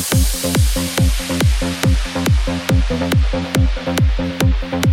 Thank you.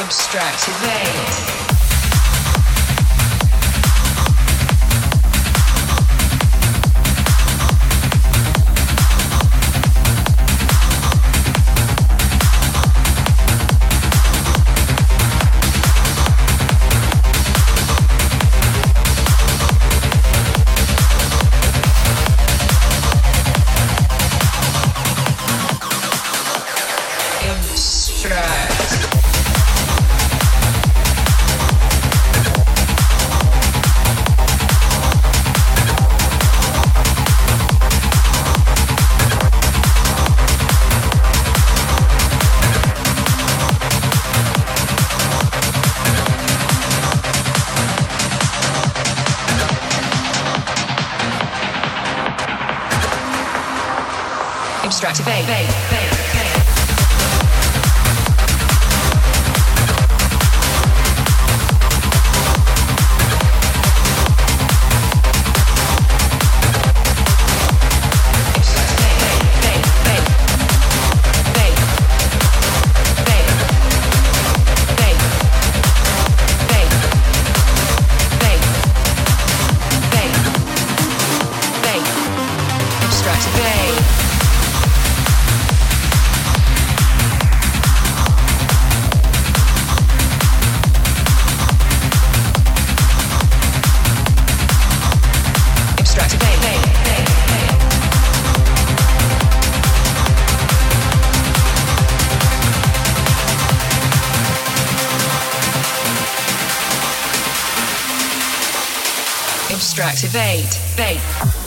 abstract evade. Extractivate. Vape.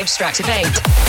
Extractivate.